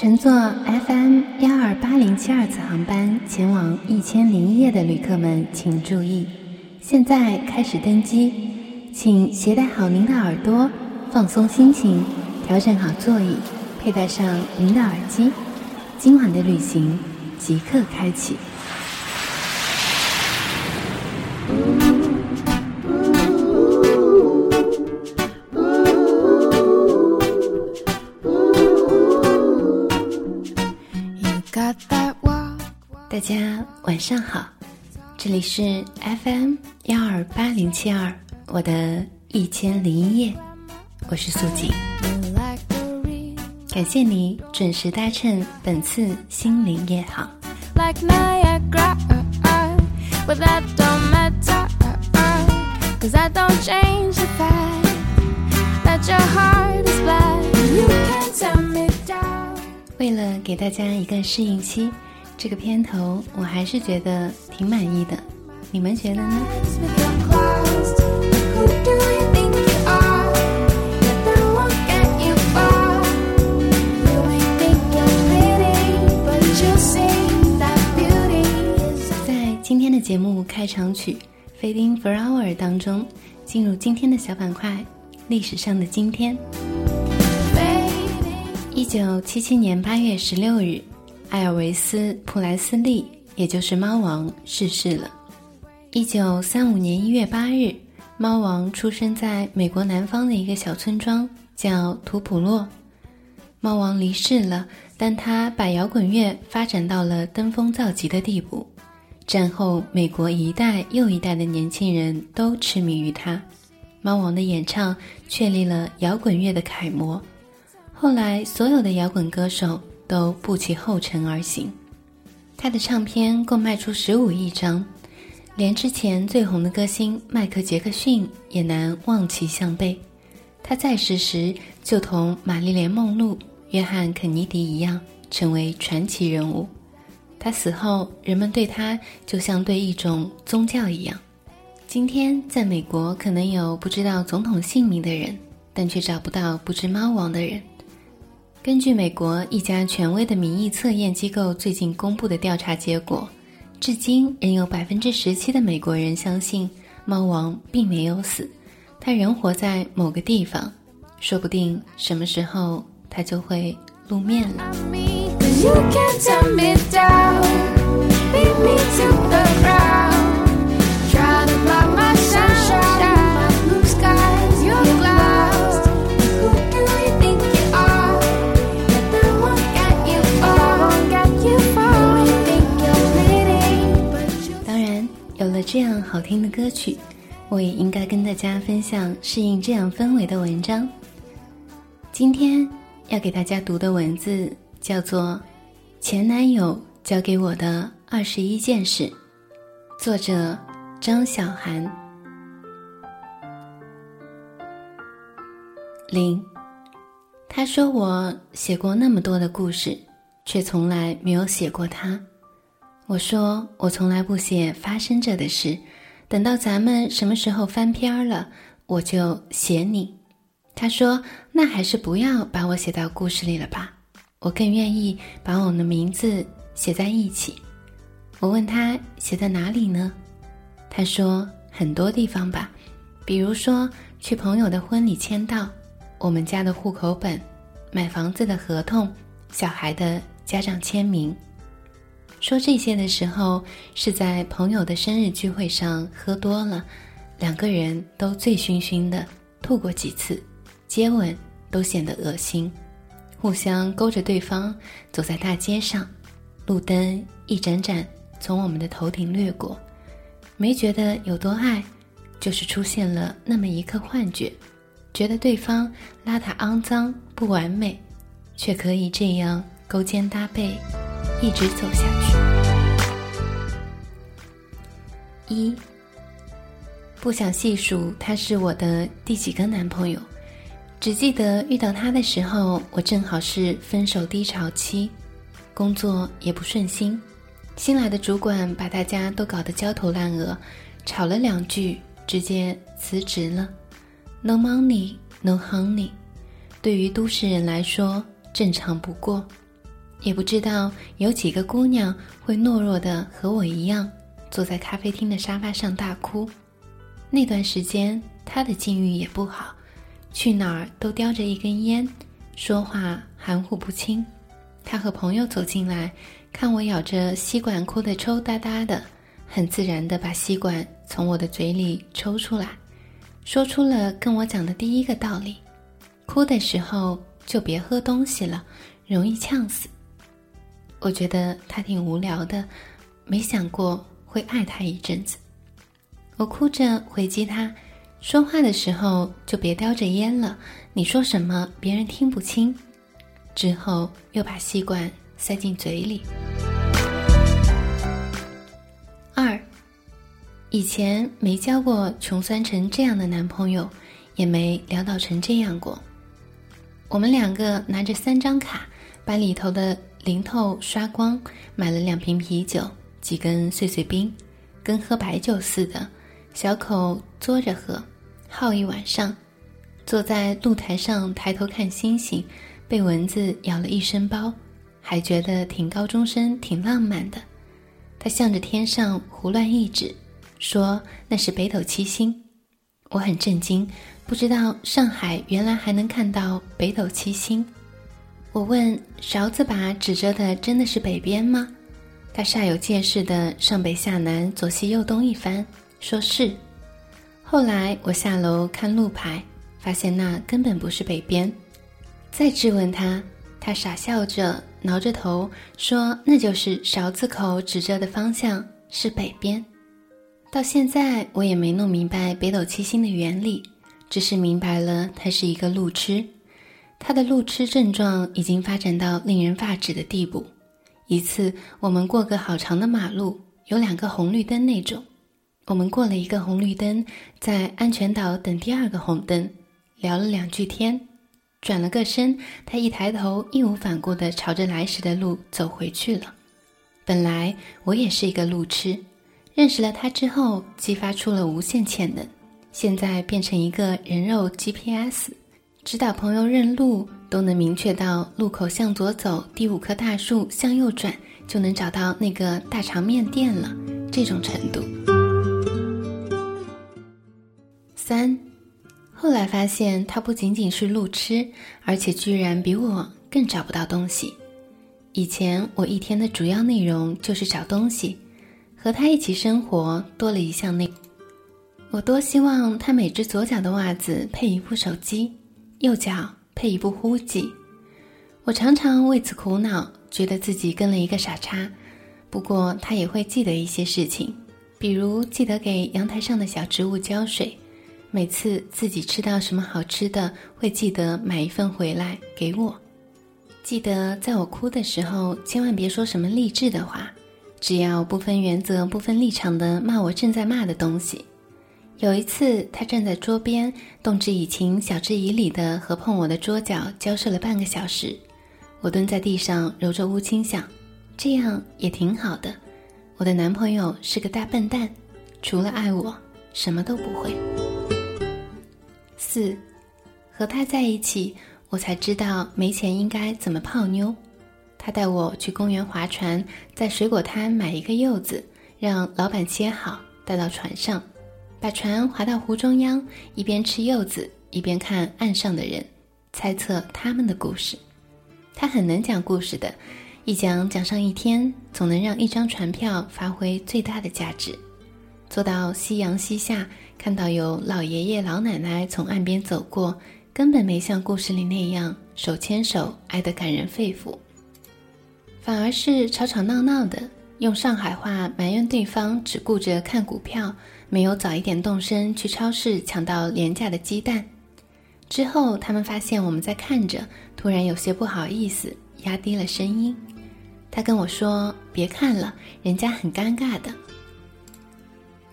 乘坐 FM 幺二八零七二次航班前往《一千零一夜》的旅客们请注意，现在开始登机，请携带好您的耳朵，放松心情，调整好座椅，佩戴上您的耳机，今晚的旅行即刻开启。晚上好，这里是 FM 幺二八零七二，我的一千零一夜，我是素锦，感谢你准时搭乘本次心灵夜航。为了给大家一个适应期。这个片头我还是觉得挺满意的，你们觉得呢？在今天的节目开场曲《Fading Flower》当中，进入今天的小板块——历史上的今天。一九七七年八月十六日。艾尔维斯·普莱斯利，也就是猫王逝世了。一九三五年一月八日，猫王出生在美国南方的一个小村庄，叫图普洛。猫王离世了，但他把摇滚乐发展到了登峰造极的地步。战后，美国一代又一代的年轻人都痴迷于他。猫王的演唱确立了摇滚乐的楷模。后来，所有的摇滚歌手。都步其后尘而行，他的唱片共卖出十五亿张，连之前最红的歌星迈克杰克逊也难望其项背。他在世时就同玛丽莲梦露、约翰肯尼迪一样，成为传奇人物。他死后，人们对他就像对一种宗教一样。今天在美国，可能有不知道总统姓名的人，但却找不到不知猫王的人。根据美国一家权威的民意测验机构最近公布的调查结果，至今仍有百分之十七的美国人相信猫王并没有死，他仍活在某个地方，说不定什么时候他就会露面了。这样好听的歌曲，我也应该跟大家分享适应这样氛围的文章。今天要给大家读的文字叫做《前男友教给我的二十一件事》，作者张小涵。零，他说我写过那么多的故事，却从来没有写过他。我说，我从来不写发生着的事，等到咱们什么时候翻篇儿了，我就写你。他说，那还是不要把我写到故事里了吧，我更愿意把我们的名字写在一起。我问他写在哪里呢？他说很多地方吧，比如说去朋友的婚礼签到，我们家的户口本，买房子的合同，小孩的家长签名。说这些的时候，是在朋友的生日聚会上喝多了，两个人都醉醺醺的，吐过几次，接吻都显得恶心，互相勾着对方走在大街上，路灯一盏盏从我们的头顶掠过，没觉得有多爱，就是出现了那么一刻幻觉，觉得对方邋遢肮脏不完美，却可以这样勾肩搭背。一直走下去。一，不想细数他是我的第几个男朋友，只记得遇到他的时候，我正好是分手低潮期，工作也不顺心，新来的主管把大家都搞得焦头烂额，吵了两句，直接辞职了。No money, no honey，对于都市人来说正常不过。也不知道有几个姑娘会懦弱的和我一样，坐在咖啡厅的沙发上大哭。那段时间，他的境遇也不好，去哪儿都叼着一根烟，说话含糊不清。他和朋友走进来，看我咬着吸管哭得抽搭搭的，很自然地把吸管从我的嘴里抽出来，说出了跟我讲的第一个道理：哭的时候就别喝东西了，容易呛死。我觉得他挺无聊的，没想过会爱他一阵子。我哭着回击他，说话的时候就别叼着烟了，你说什么别人听不清。之后又把吸管塞进嘴里。二，以前没交过穷酸成这样的男朋友，也没潦倒成这样过。我们两个拿着三张卡，把里头的。零头刷光，买了两瓶啤酒，几根碎碎冰，跟喝白酒似的，小口嘬着喝，耗一晚上。坐在露台上抬头看星星，被蚊子咬了一身包，还觉得挺高中生，挺浪漫的。他向着天上胡乱一指，说那是北斗七星。我很震惊，不知道上海原来还能看到北斗七星。我问勺子把指着的真的是北边吗？他煞有介事的上北下南左西右东一番，说是。后来我下楼看路牌，发现那根本不是北边。再质问他，他傻笑着挠着头说那就是勺子口指着的方向是北边。到现在我也没弄明白北斗七星的原理，只是明白了它是一个路痴。他的路痴症状已经发展到令人发指的地步。一次，我们过个好长的马路，有两个红绿灯那种。我们过了一个红绿灯，在安全岛等第二个红灯，聊了两句天，转了个身，他一抬头，义无反顾地朝着来时的路走回去了。本来我也是一个路痴，认识了他之后，激发出了无限潜能，现在变成一个人肉 GPS。指导朋友认路都能明确到路口向左走，第五棵大树向右转，就能找到那个大肠面店了。这种程度。三，后来发现他不仅仅是路痴，而且居然比我更找不到东西。以前我一天的主要内容就是找东西，和他一起生活多了一项内，我多希望他每只左脚的袜子配一部手机。右脚配一部呼记，我常常为此苦恼，觉得自己跟了一个傻叉。不过他也会记得一些事情，比如记得给阳台上的小植物浇水，每次自己吃到什么好吃的，会记得买一份回来给我。记得在我哭的时候，千万别说什么励志的话，只要不分原则、不分立场的骂我正在骂的东西。有一次，他站在桌边，动之以情，晓之以理的和碰我的桌角交涉了半个小时。我蹲在地上揉着乌青，想，这样也挺好的。我的男朋友是个大笨蛋，除了爱我，什么都不会。四，和他在一起，我才知道没钱应该怎么泡妞。他带我去公园划船，在水果摊买一个柚子，让老板切好，带到船上。把船划到湖中央，一边吃柚子，一边看岸上的人，猜测他们的故事。他很能讲故事的，一讲讲上一天，总能让一张船票发挥最大的价值。坐到夕阳西下，看到有老爷爷老奶奶从岸边走过，根本没像故事里那样手牵手爱得感人肺腑，反而是吵吵闹闹的，用上海话埋怨对方只顾着看股票。没有早一点动身去超市抢到廉价的鸡蛋，之后他们发现我们在看着，突然有些不好意思，压低了声音。他跟我说：“别看了，人家很尴尬的。”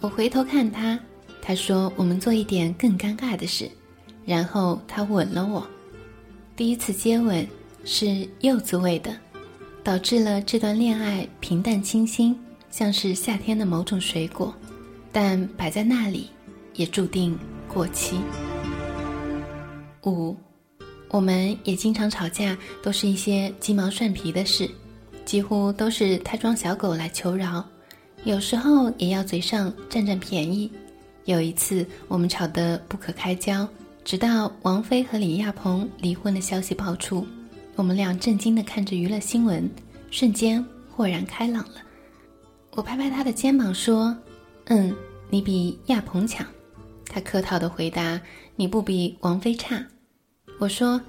我回头看他，他说：“我们做一点更尴尬的事。”然后他吻了我，第一次接吻是柚子味的，导致了这段恋爱平淡清新，像是夏天的某种水果。但摆在那里，也注定过期。五，我们也经常吵架，都是一些鸡毛蒜皮的事，几乎都是他装小狗来求饶，有时候也要嘴上占占便宜。有一次，我们吵得不可开交，直到王菲和李亚鹏离婚的消息爆出，我们俩震惊地看着娱乐新闻，瞬间豁然开朗了。我拍拍他的肩膀说：“嗯，你比亚鹏强。”他客套地回答：“你不比王菲差。”我说：“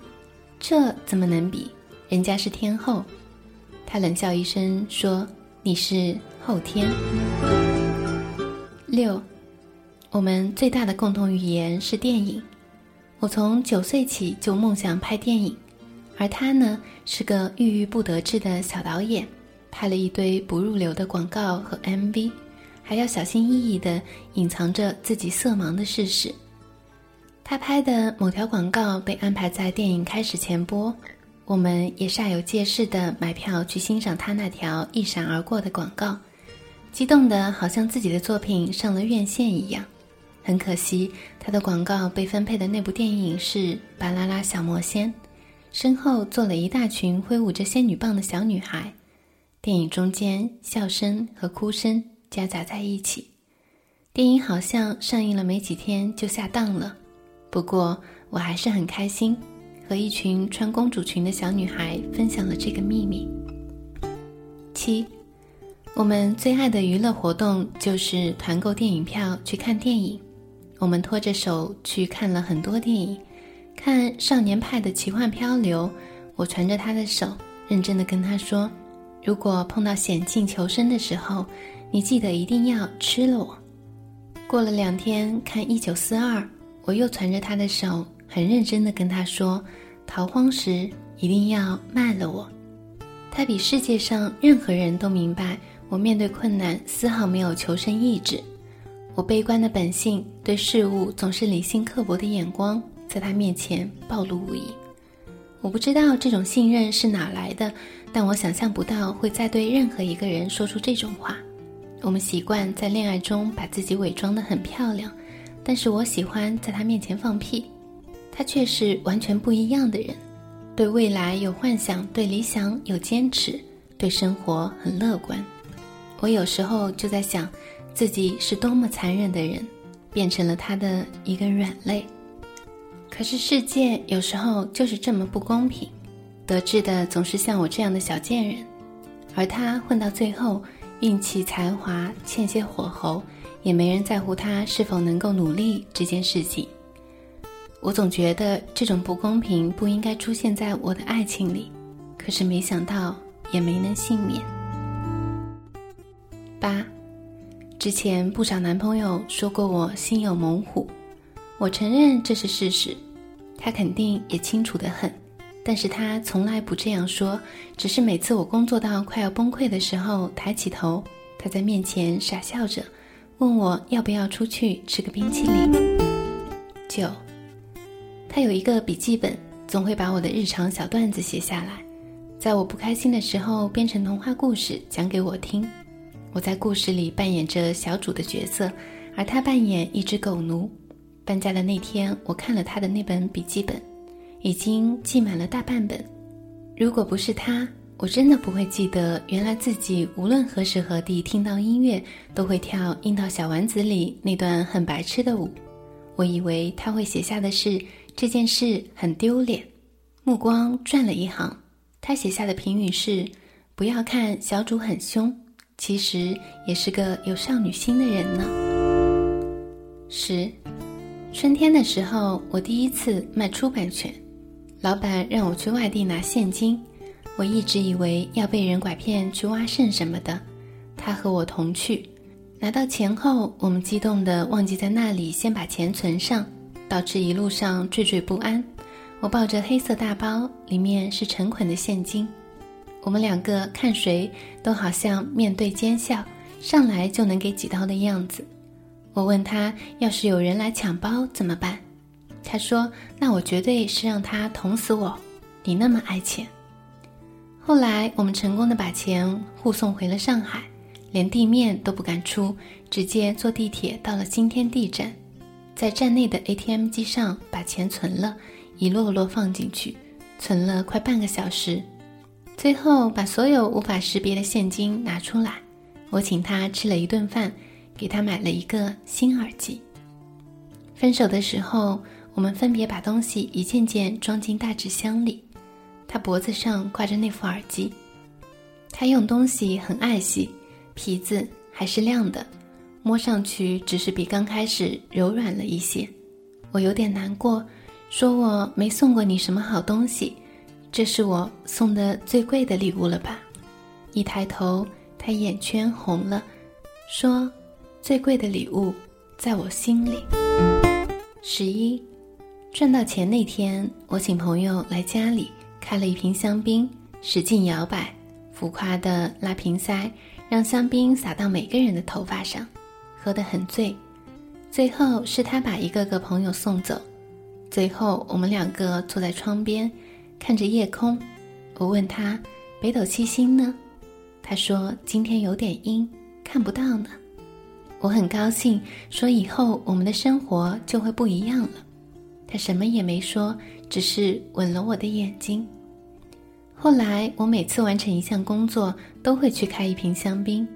这怎么能比？人家是天后。”他冷笑一声说：“你是后天。”六。我们最大的共同语言是电影。我从九岁起就梦想拍电影，而他呢是个郁郁不得志的小导演，拍了一堆不入流的广告和 MV，还要小心翼翼地隐藏着自己色盲的事实。他拍的某条广告被安排在电影开始前播，我们也煞有介事地买票去欣赏他那条一闪而过的广告，激动得好像自己的作品上了院线一样。很可惜，他的广告被分配的那部电影是《巴啦啦小魔仙》，身后坐了一大群挥舞着仙女棒的小女孩，电影中间笑声和哭声夹杂在一起。电影好像上映了没几天就下档了，不过我还是很开心，和一群穿公主裙的小女孩分享了这个秘密。七，我们最爱的娱乐活动就是团购电影票去看电影。我们拖着手去看了很多电影，看《少年派的奇幻漂流》，我传着他的手，认真的跟他说：“如果碰到险境求生的时候，你记得一定要吃了我。”过了两天看《一九四二》，我又传着他的手，很认真的跟他说：“逃荒时一定要卖了我。”他比世界上任何人都明白，我面对困难丝毫没有求生意志。我悲观的本性，对事物总是理性刻薄的眼光，在他面前暴露无遗。我不知道这种信任是哪来的，但我想象不到会再对任何一个人说出这种话。我们习惯在恋爱中把自己伪装得很漂亮，但是我喜欢在他面前放屁。他却是完全不一样的人，对未来有幻想，对理想有坚持，对生活很乐观。我有时候就在想。自己是多么残忍的人，变成了他的一个软肋。可是世界有时候就是这么不公平，得志的总是像我这样的小贱人，而他混到最后，运气才华欠些火候，也没人在乎他是否能够努力这件事情。我总觉得这种不公平不应该出现在我的爱情里，可是没想到也没能幸免。八。之前不少男朋友说过我心有猛虎，我承认这是事实，他肯定也清楚的很，但是他从来不这样说，只是每次我工作到快要崩溃的时候，抬起头，他在面前傻笑着，问我要不要出去吃个冰淇淋。九，他有一个笔记本，总会把我的日常小段子写下来，在我不开心的时候编成童话故事讲给我听。我在故事里扮演着小主的角色，而他扮演一只狗奴。搬家的那天，我看了他的那本笔记本，已经记满了大半本。如果不是他，我真的不会记得，原来自己无论何时何地听到音乐，都会跳《樱桃小丸子》里那段很白痴的舞。我以为他会写下的是这件事很丢脸。目光转了一行，他写下的评语是：不要看小主很凶。其实也是个有少女心的人呢。十，春天的时候，我第一次卖出版权，老板让我去外地拿现金，我一直以为要被人拐骗去挖肾什么的，他和我同去，拿到钱后，我们激动的忘记在那里先把钱存上，导致一路上惴惴不安。我抱着黑色大包，里面是成捆的现金。我们两个看谁都好像面对奸笑，上来就能给几刀的样子。我问他，要是有人来抢包怎么办？他说：“那我绝对是让他捅死我。你那么爱钱。”后来我们成功的把钱护送回了上海，连地面都不敢出，直接坐地铁到了新天地站，在站内的 ATM 机上把钱存了，一摞摞放进去，存了快半个小时。最后把所有无法识别的现金拿出来，我请他吃了一顿饭，给他买了一个新耳机。分手的时候，我们分别把东西一件件装进大纸箱里。他脖子上挂着那副耳机，他用东西很爱惜，皮子还是亮的，摸上去只是比刚开始柔软了一些。我有点难过，说我没送过你什么好东西，这是我送的最贵的礼物了吧？一抬头，他眼圈红了，说：“最贵的礼物，在我心里。”十一，赚到钱那天，我请朋友来家里。开了一瓶香槟，使劲摇摆，浮夸的拉瓶塞，让香槟洒到每个人的头发上，喝得很醉。最后是他把一个个朋友送走，最后我们两个坐在窗边，看着夜空。我问他：“北斗七星呢？”他说：“今天有点阴，看不到呢。”我很高兴，说以后我们的生活就会不一样了。他什么也没说，只是吻了我的眼睛。后来，我每次完成一项工作，都会去开一瓶香槟。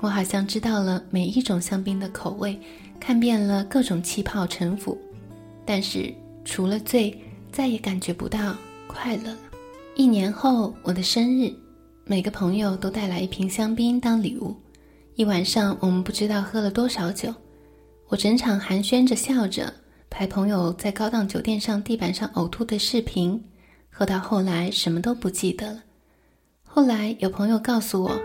我好像知道了每一种香槟的口味，看遍了各种气泡沉浮，但是除了醉，再也感觉不到快乐了。一年后，我的生日，每个朋友都带来一瓶香槟当礼物。一晚上，我们不知道喝了多少酒。我整场寒暄着笑着，拍朋友在高档酒店上地板上呕吐的视频。喝到后来什么都不记得了。后来有朋友告诉我，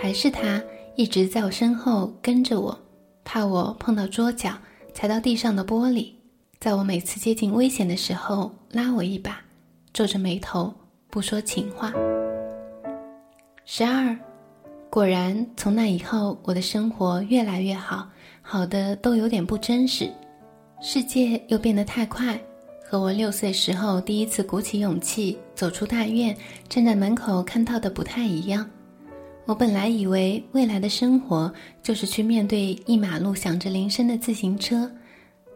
还是他一直在我身后跟着我，怕我碰到桌角，踩到地上的玻璃，在我每次接近危险的时候拉我一把，皱着眉头不说情话。十二，果然从那以后，我的生活越来越好，好的都有点不真实，世界又变得太快。和我六岁时候第一次鼓起勇气走出大院，站在门口看到的不太一样。我本来以为未来的生活就是去面对一马路响着铃声的自行车，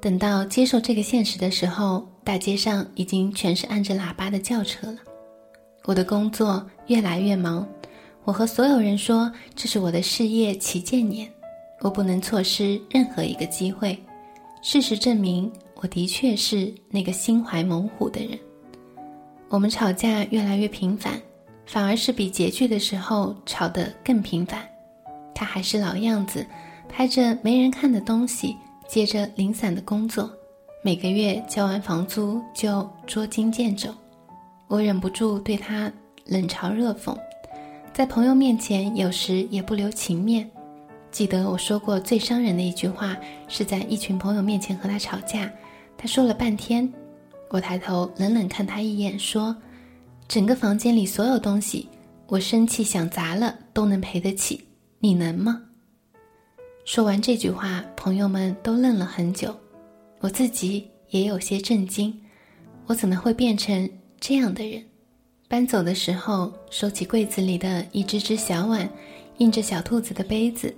等到接受这个现实的时候，大街上已经全是按着喇叭的轿车了。我的工作越来越忙，我和所有人说这是我的事业旗舰年，我不能错失任何一个机会。事实证明。我的确是那个心怀猛虎的人。我们吵架越来越频繁，反而是比拮据的时候吵得更频繁。他还是老样子，拍着没人看的东西，接着零散的工作，每个月交完房租就捉襟见肘。我忍不住对他冷嘲热讽，在朋友面前有时也不留情面。记得我说过最伤人的一句话，是在一群朋友面前和他吵架。他说了半天，我抬头冷冷看他一眼，说：“整个房间里所有东西，我生气想砸了都能赔得起，你能吗？”说完这句话，朋友们都愣了很久，我自己也有些震惊，我怎么会变成这样的人？搬走的时候，收起柜子里的一只只小碗，印着小兔子的杯子，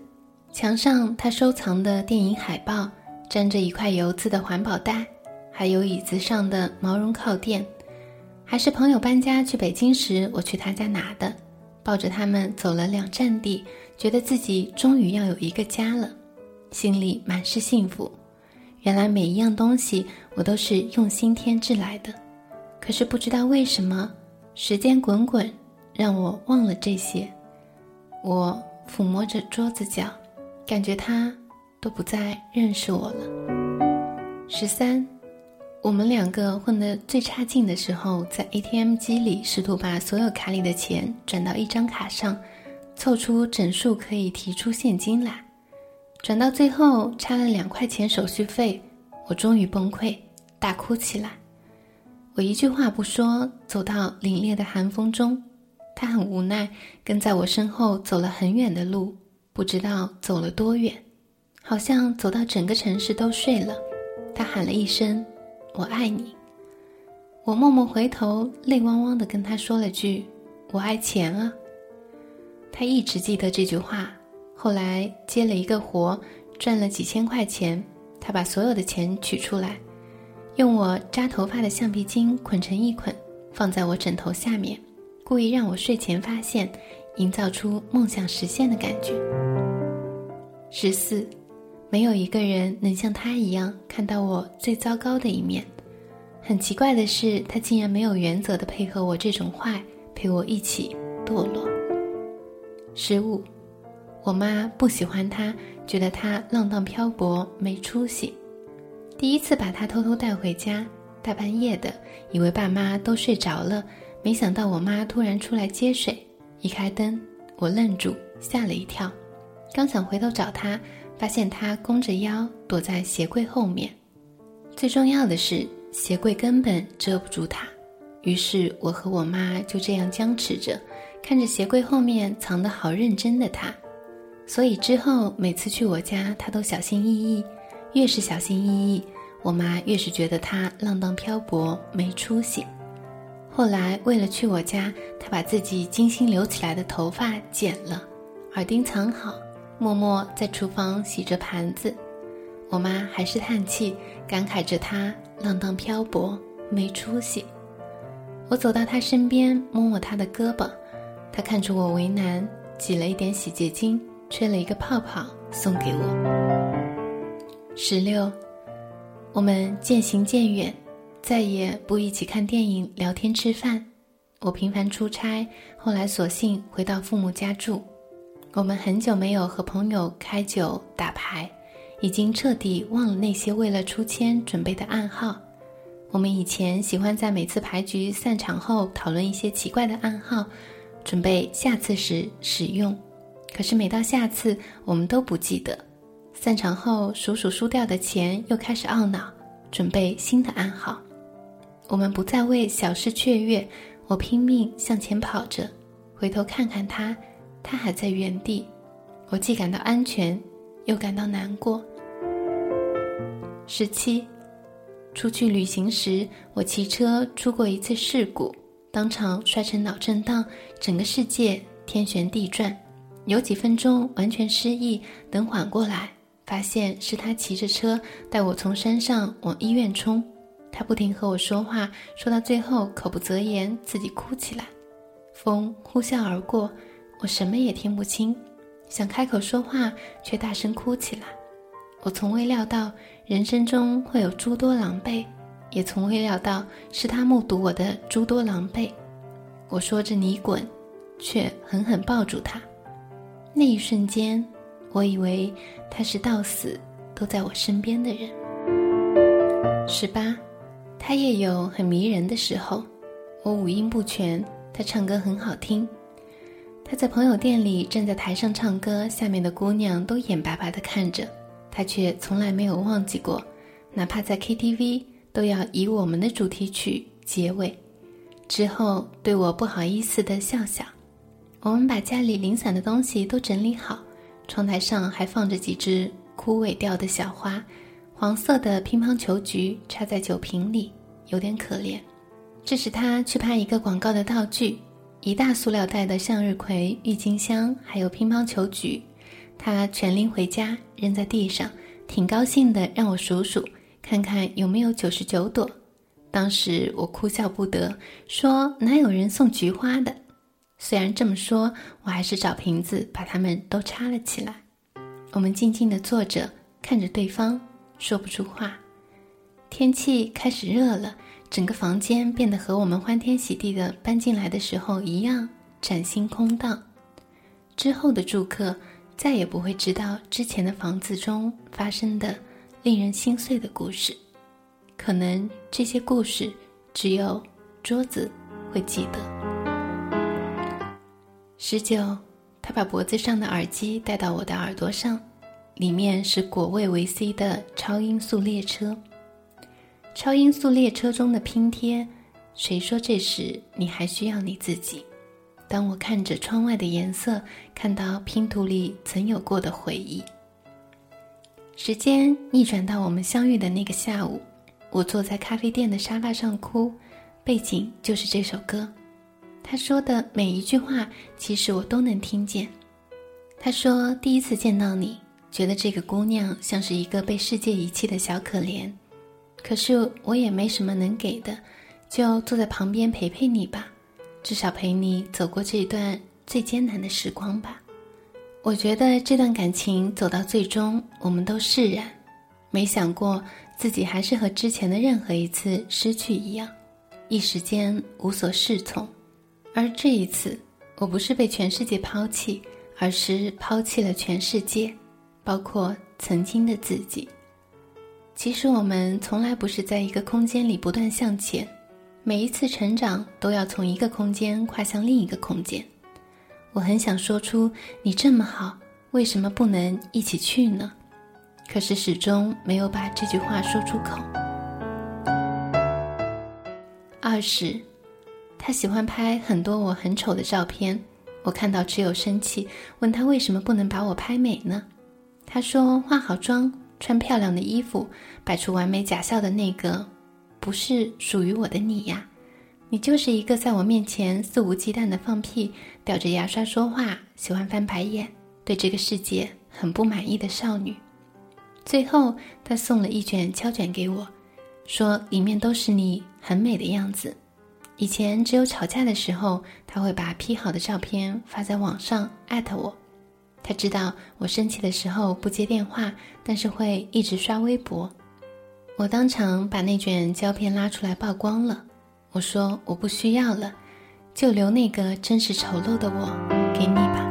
墙上他收藏的电影海报，粘着一块油渍的环保袋。还有椅子上的毛绒靠垫，还是朋友搬家去北京时我去他家拿的。抱着他们走了两站地，觉得自己终于要有一个家了，心里满是幸福。原来每一样东西我都是用心添置来的，可是不知道为什么，时间滚滚，让我忘了这些。我抚摸着桌子角，感觉他都不再认识我了。十三。我们两个混得最差劲的时候，在 ATM 机里试图把所有卡里的钱转到一张卡上，凑出整数可以提出现金来。转到最后差了两块钱手续费，我终于崩溃，大哭起来。我一句话不说，走到凛冽的寒风中，他很无奈，跟在我身后走了很远的路，不知道走了多远，好像走到整个城市都睡了。他喊了一声。我爱你。我默默回头，泪汪汪的跟他说了句：“我爱钱啊。”他一直记得这句话。后来接了一个活，赚了几千块钱。他把所有的钱取出来，用我扎头发的橡皮筋捆成一捆，放在我枕头下面，故意让我睡前发现，营造出梦想实现的感觉。十四，没有一个人能像他一样看到我最糟糕的一面。很奇怪的是，他竟然没有原则的配合我这种坏，陪我一起堕落。十五，我妈不喜欢他，觉得他浪荡漂泊，没出息。第一次把他偷偷带回家，大半夜的，以为爸妈都睡着了，没想到我妈突然出来接水，一开灯，我愣住，吓了一跳，刚想回头找他，发现他弓着腰躲在鞋柜后面，最重要的是鞋柜根本遮不住他，于是我和我妈就这样僵持着，看着鞋柜后面藏得好认真的他，所以之后每次去我家，他都小心翼翼。越是小心翼翼，我妈越是觉得他浪荡漂泊没出息。后来为了去我家，他把自己精心留起来的头发剪了，耳钉藏好，默默在厨房洗着盘子。我妈还是叹气，感慨着他浪荡漂泊没出息。我走到他身边，摸摸他的胳膊，他看出我为难，挤了一点洗洁精，吹了一个泡泡送给我。十六，我们渐行渐远，再也不一起看电影、聊天、吃饭。我频繁出差，后来索性回到父母家住。我们很久没有和朋友开酒打牌，已经彻底忘了那些为了出签准备的暗号。我们以前喜欢在每次牌局散场后讨论一些奇怪的暗号，准备下次时使用。可是每到下次，我们都不记得。散场后，数数输掉的钱，又开始懊恼，准备新的暗号。我们不再为小事雀跃，我拼命向前跑着，回头看看他，他还在原地。我既感到安全，又感到难过。十七，出去旅行时，我骑车出过一次事故，当场摔成脑震荡，整个世界天旋地转，有几分钟完全失忆，等缓过来。发现是他骑着车带我从山上往医院冲，他不停和我说话，说到最后口不择言，自己哭起来。风呼啸而过，我什么也听不清，想开口说话，却大声哭起来。我从未料到人生中会有诸多狼狈，也从未料到是他目睹我的诸多狼狈。我说着你滚，却狠狠抱住他。那一瞬间。我以为他是到死都在我身边的人。十八，他也有很迷人的时候。我五音不全，他唱歌很好听。他在朋友店里站在台上唱歌，下面的姑娘都眼巴巴地看着，他却从来没有忘记过，哪怕在 KTV 都要以我们的主题曲结尾。之后对我不好意思地笑笑。我们把家里零散的东西都整理好。窗台上还放着几只枯萎掉的小花，黄色的乒乓球菊插在酒瓶里，有点可怜。这是他去拍一个广告的道具，一大塑料袋的向日葵、郁金香，还有乒乓球菊。他全拎回家扔在地上，挺高兴的，让我数数，看看有没有九十九朵。当时我哭笑不得，说哪有人送菊花的。虽然这么说，我还是找瓶子把它们都插了起来。我们静静地坐着，看着对方，说不出话。天气开始热了，整个房间变得和我们欢天喜地的搬进来的时候一样崭新空荡。之后的住客再也不会知道之前的房子中发生的令人心碎的故事，可能这些故事只有桌子会记得。十九，他把脖子上的耳机戴到我的耳朵上，里面是果味维 C 的超音速列车。超音速列车中的拼贴，谁说这时你还需要你自己？当我看着窗外的颜色，看到拼图里曾有过的回忆。时间逆转到我们相遇的那个下午，我坐在咖啡店的沙发上哭，背景就是这首歌。他说的每一句话，其实我都能听见。他说：“第一次见到你，觉得这个姑娘像是一个被世界遗弃的小可怜。可是我也没什么能给的，就坐在旁边陪陪你吧，至少陪你走过这段最艰难的时光吧。我觉得这段感情走到最终，我们都释然，没想过自己还是和之前的任何一次失去一样，一时间无所适从。而这一次，我不是被全世界抛弃，而是抛弃了全世界，包括曾经的自己。其实我们从来不是在一个空间里不断向前，每一次成长都要从一个空间跨向另一个空间。我很想说出“你这么好，为什么不能一起去呢？”可是始终没有把这句话说出口。二是，他喜欢拍很多我很丑的照片，我看到只有生气，问他为什么不能把我拍美呢？他说：“化好妆。”穿漂亮的衣服，摆出完美假笑的那个，不是属于我的你呀！你就是一个在我面前肆无忌惮的放屁、叼着牙刷说话、喜欢翻白眼、对这个世界很不满意的少女。最后，他送了一卷胶卷给我，说里面都是你很美的样子。以前只有吵架的时候，他会把 P 好的照片发在网上，艾特我。他知道我生气的时候不接电话，但是会一直刷微博。我当场把那卷胶片拉出来曝光了。我说我不需要了，就留那个真实丑陋的我给你吧。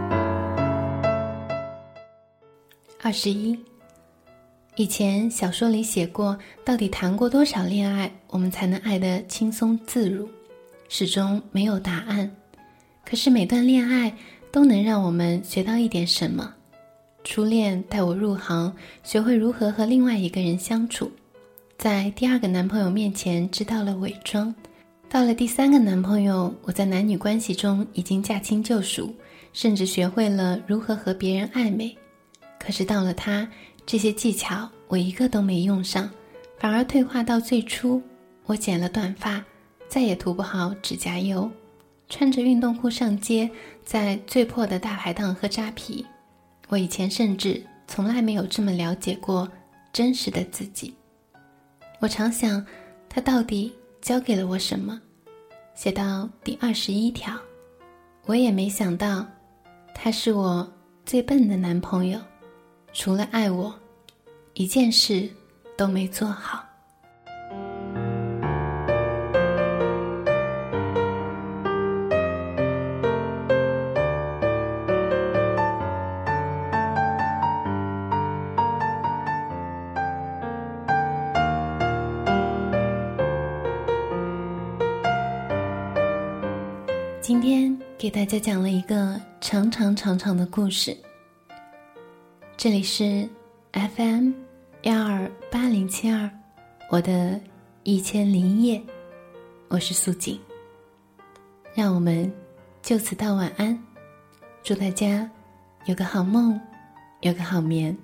二十一，以前小说里写过，到底谈过多少恋爱，我们才能爱得轻松自如？始终没有答案。可是每段恋爱。都能让我们学到一点什么。初恋带我入行，学会如何和另外一个人相处，在第二个男朋友面前知道了伪装，到了第三个男朋友，我在男女关系中已经驾轻就熟，甚至学会了如何和别人暧昧。可是到了他，这些技巧我一个都没用上，反而退化到最初。我剪了短发，再也涂不好指甲油。穿着运动裤上街，在最破的大排档喝扎啤。我以前甚至从来没有这么了解过真实的自己。我常想，他到底教给了我什么？写到第二十一条，我也没想到，他是我最笨的男朋友，除了爱我，一件事都没做好。今天给大家讲了一个长长长长的故事。这里是 FM 幺二八零七二，我的一千零一夜，我是素锦。让我们就此道晚安，祝大家有个好梦，有个好眠。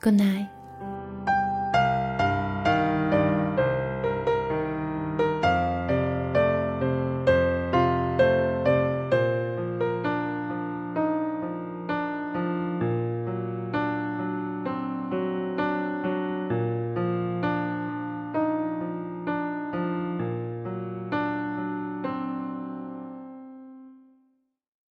Good night。